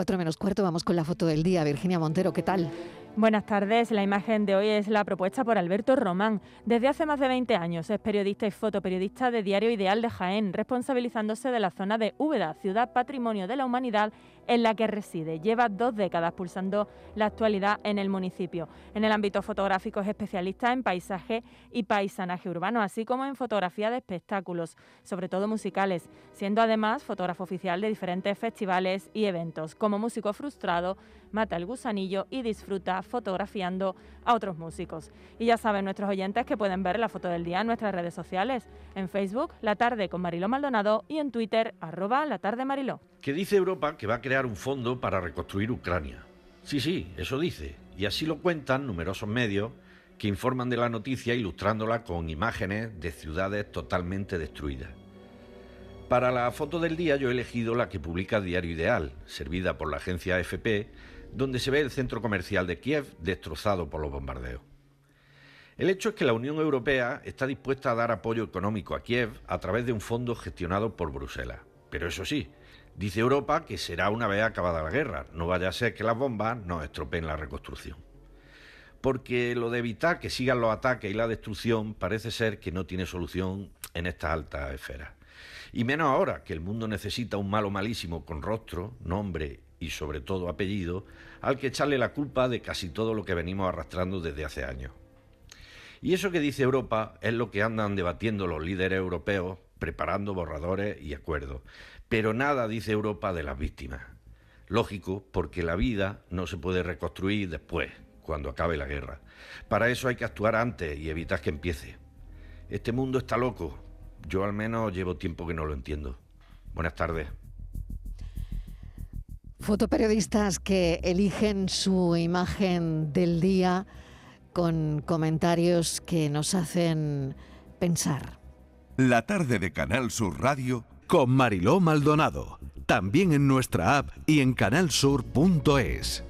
4 menos cuarto vamos con la foto del día. Virginia Montero, ¿qué tal? Buenas tardes. La imagen de hoy es la propuesta por Alberto Román. Desde hace más de 20 años es periodista y fotoperiodista de Diario Ideal de Jaén, responsabilizándose de la zona de Úbeda, ciudad patrimonio de la humanidad en la que reside. Lleva dos décadas pulsando la actualidad en el municipio. En el ámbito fotográfico es especialista en paisaje y paisanaje urbano, así como en fotografía de espectáculos, sobre todo musicales, siendo además fotógrafo oficial de diferentes festivales y eventos. Como músico frustrado, mata el gusanillo y disfruta fotografiando a otros músicos. Y ya saben nuestros oyentes que pueden ver la foto del día en nuestras redes sociales, en Facebook, La Tarde con Mariló Maldonado y en Twitter, arroba La Tarde Mariló. Que dice Europa que va a crear un fondo para reconstruir Ucrania. Sí, sí, eso dice. Y así lo cuentan numerosos medios que informan de la noticia ilustrándola con imágenes de ciudades totalmente destruidas. Para la foto del día yo he elegido la que publica Diario Ideal, servida por la agencia AFP, donde se ve el centro comercial de Kiev destrozado por los bombardeos. El hecho es que la Unión Europea está dispuesta a dar apoyo económico a Kiev a través de un fondo gestionado por Bruselas. Pero eso sí, dice Europa que será una vez acabada la guerra, no vaya a ser que las bombas nos estropeen la reconstrucción. Porque lo de evitar que sigan los ataques y la destrucción parece ser que no tiene solución en estas altas esferas. Y menos ahora que el mundo necesita un malo malísimo con rostro, nombre y sobre todo apellido, al que echarle la culpa de casi todo lo que venimos arrastrando desde hace años. Y eso que dice Europa es lo que andan debatiendo los líderes europeos, preparando borradores y acuerdos. Pero nada dice Europa de las víctimas. Lógico, porque la vida no se puede reconstruir después, cuando acabe la guerra. Para eso hay que actuar antes y evitar que empiece. Este mundo está loco. Yo al menos llevo tiempo que no lo entiendo. Buenas tardes. Fotoperiodistas que eligen su imagen del día con comentarios que nos hacen pensar. La tarde de Canal Sur Radio con Mariló Maldonado. También en nuestra app y en canalsur.es.